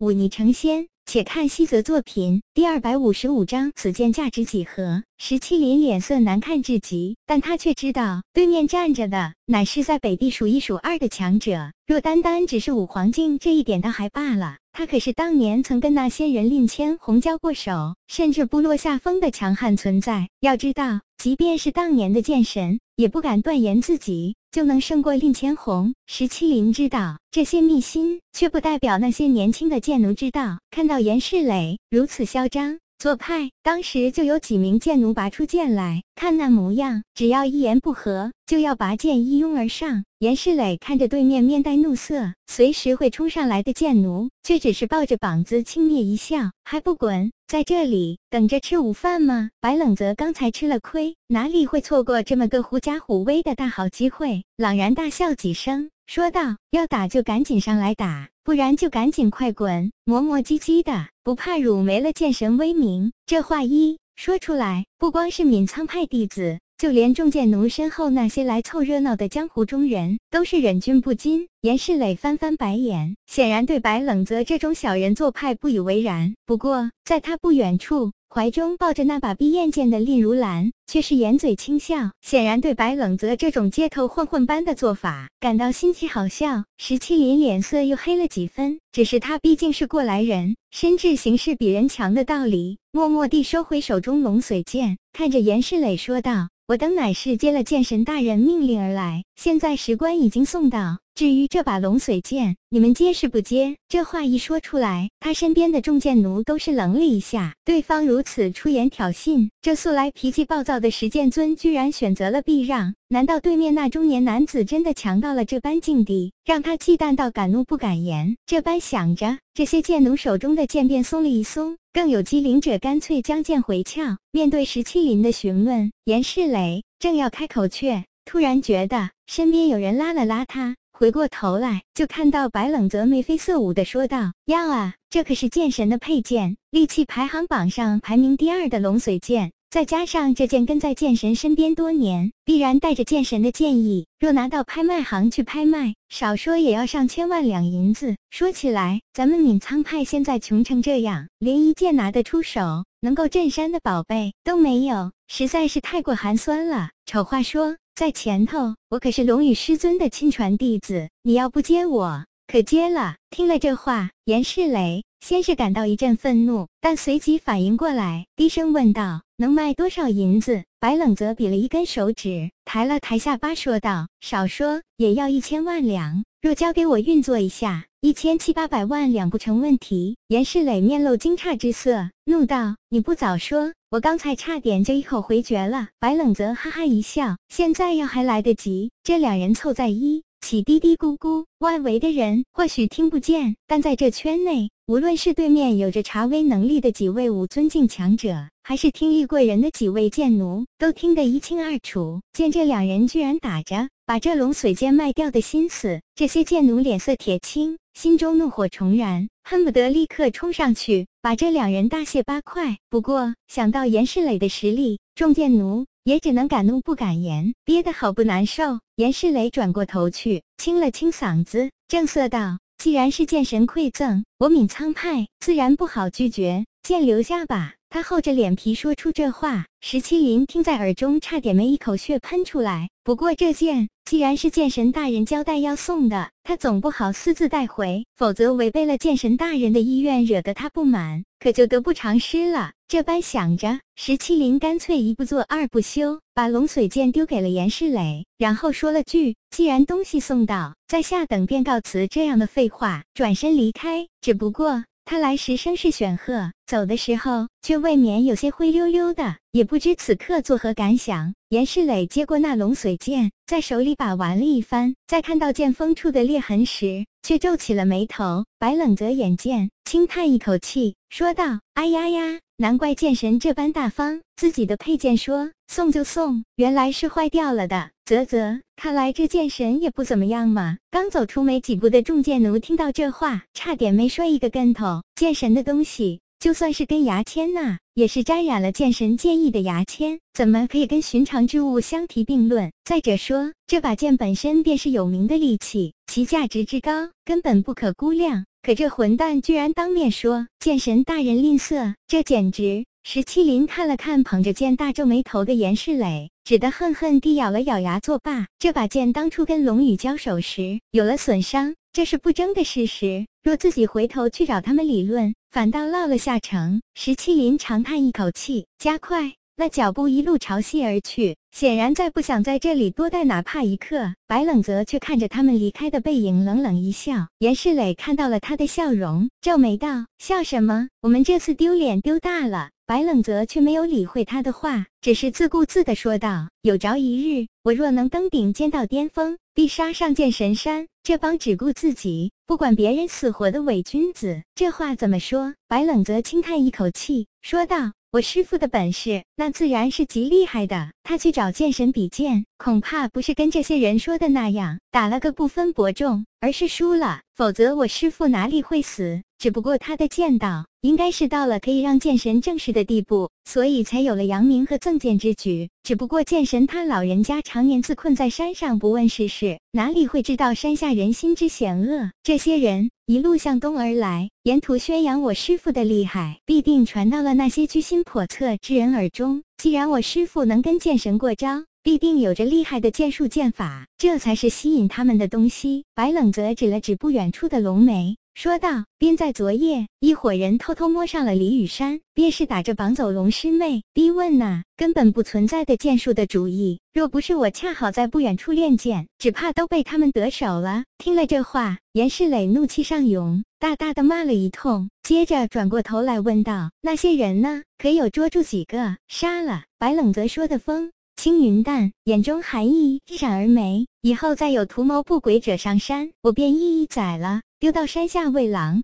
忤逆成仙。且看西泽作品第二百五十五章，此剑价值几何？石麒麟脸色难看至极，但他却知道对面站着的乃是在北地数一数二的强者。若单单只是五黄境这一点倒还罢了，他可是当年曾跟那仙人令千红交过手，甚至不落下风的强悍存在。要知道，即便是当年的剑神，也不敢断言自己。就能胜过令千红。石麒麟知道这些秘辛，却不代表那些年轻的剑奴知道。看到严世磊如此嚣张做派，当时就有几名剑奴拔出剑来，看那模样，只要一言不合，就要拔剑一拥而上。严世磊看着对面面带怒色，随时会冲上来的剑奴，却只是抱着膀子轻蔑一笑，还不滚在这里等着吃午饭吗？白冷泽刚才吃了亏，哪里会错过这么个狐假虎威的大好机会？朗然大笑几声，说道：“要打就赶紧上来打，不然就赶紧快滚，磨磨唧唧的，不怕辱没了剑神威名。”这话一说出来，不光是闵苍派弟子。就连众剑奴身后那些来凑热闹的江湖中人，都是忍俊不禁。严世磊翻翻白眼，显然对白冷泽这种小人做派不以为然。不过，在他不远处，怀中抱着那把碧焰剑的令如兰，却是掩嘴轻笑，显然对白冷泽这种街头混混般的做法感到新奇好笑。石麒麟脸色又黑了几分，只是他毕竟是过来人，深知形势比人强的道理，默默地收回手中龙髓剑，看着严世磊说道。我等乃是接了剑神大人命令而来，现在石棺已经送到。至于这把龙髓剑，你们接是不接？这话一说出来，他身边的众剑奴都是愣了一下。对方如此出言挑衅，这素来脾气暴躁的石剑尊居然选择了避让。难道对面那中年男子真的强到了这般境地，让他忌惮到敢怒不敢言？这般想着，这些剑奴手中的剑便松了一松。更有机灵者干脆将剑回鞘。面对石麒麟的询问，严世磊正要开口，却突然觉得身边有人拉了拉他。回过头来，就看到白冷泽眉飞色舞的说道：“要啊，这可是剑神的佩剑，利器排行榜上排名第二的龙髓剑。再加上这剑跟在剑神身边多年，必然带着剑神的剑意。若拿到拍卖行去拍卖，少说也要上千万两银子。说起来，咱们闵苍派现在穷成这样，连一件拿得出手、能够镇山的宝贝都没有，实在是太过寒酸了。丑话说。”在前头，我可是龙宇师尊的亲传弟子，你要不接我，可接了。听了这话，严世磊先是感到一阵愤怒，但随即反应过来，低声问道：“能卖多少银子？”白冷泽比了一根手指，抬了抬下巴，说道：“少说也要一千万两。若交给我运作一下，一千七八百万两不成问题。”严世磊面露惊诧之色，怒道：“你不早说！”我刚才差点就一口回绝了。白冷泽哈哈一笑，现在要还来得及。这两人凑在一起嘀嘀咕咕，外围的人或许听不见，但在这圈内，无论是对面有着查威能力的几位武尊境强者，还是听玉贵人的几位剑奴，都听得一清二楚。见这两人居然打着把这龙髓剑卖掉的心思，这些剑奴脸色铁青，心中怒火重燃。恨不得立刻冲上去把这两人大卸八块。不过想到严世磊的实力，众剑奴也只能敢怒不敢言，憋得好不难受。严世磊转过头去，清了清嗓子，正色道：“既然是剑神馈赠，我闵苍派自然不好拒绝，剑留下吧。”他厚着脸皮说出这话，石麒麟听在耳中，差点没一口血喷出来。不过这剑既然是剑神大人交代要送的，他总不好私自带回，否则违背了剑神大人的意愿，惹得他不满，可就得不偿失了。这般想着，石麒麟干脆一不做二不休，把龙髓剑丢给了严世磊，然后说了句：“既然东西送到，在下等便告辞。”这样的废话，转身离开。只不过。他来时声势显赫，走的时候却未免有些灰溜溜的，也不知此刻作何感想。严世磊接过那龙髓剑，在手里把玩了一番，在看到剑锋处的裂痕时，却皱起了眉头。白冷泽眼见，轻叹一口气，说道：“哎呀呀，难怪剑神这般大方，自己的佩剑说送就送，原来是坏掉了的。”啧啧，看来这剑神也不怎么样嘛。刚走出没几步的众剑奴听到这话，差点没摔一个跟头。剑神的东西，就算是根牙签呐，也是沾染了剑神剑意的牙签，怎么可以跟寻常之物相提并论？再者说，这把剑本身便是有名的利器，其价值之高，根本不可估量。可这混蛋居然当面说剑神大人吝啬，这简直……石麒麟看了看捧着剑大皱眉头的严世磊，只得恨恨地咬了咬牙作罢。这把剑当初跟龙宇交手时有了损伤，这是不争的事实。若自己回头去找他们理论，反倒落了下乘。石麒麟长叹一口气，加快那脚步，一路朝西而去。显然再不想在这里多待哪怕一刻。白冷泽却看着他们离开的背影，冷冷一笑。严世磊看到了他的笑容，皱眉道：“笑什么？我们这次丢脸丢大了。”白冷泽却没有理会他的话，只是自顾自地说道：“有朝一日，我若能登顶剑道巅峰，必杀上剑神山。这帮只顾自己，不管别人死活的伪君子，这话怎么说？”白冷泽轻叹一口气，说道。我师傅的本事，那自然是极厉害的。他去找剑神比剑，恐怕不是跟这些人说的那样，打了个不分伯仲，而是输了。否则我师父哪里会死？只不过他的剑道应该是到了可以让剑神正视的地步，所以才有了扬名和赠剑之举。只不过剑神他老人家常年自困在山上，不问世事，哪里会知道山下人心之险恶？这些人一路向东而来，沿途宣扬我师父的厉害，必定传到了那些居心叵测之人耳中。既然我师父能跟剑神过招，必定有着厉害的剑术剑法，这才是吸引他们的东西。白冷泽指了指不远处的龙眉，说道：“便在昨夜，一伙人偷偷摸上了李雨山，便是打着绑走龙师妹、逼问那根本不存在的剑术的主意。若不是我恰好在不远处练剑，只怕都被他们得手了。”听了这话，严世磊怒气上涌，大大的骂了一通，接着转过头来问道：“那些人呢？可有捉住几个？杀了？”白冷泽说的风。青云淡，眼中寒意一闪而没。以后再有图谋不轨者上山，我便一一宰了，丢到山下喂狼。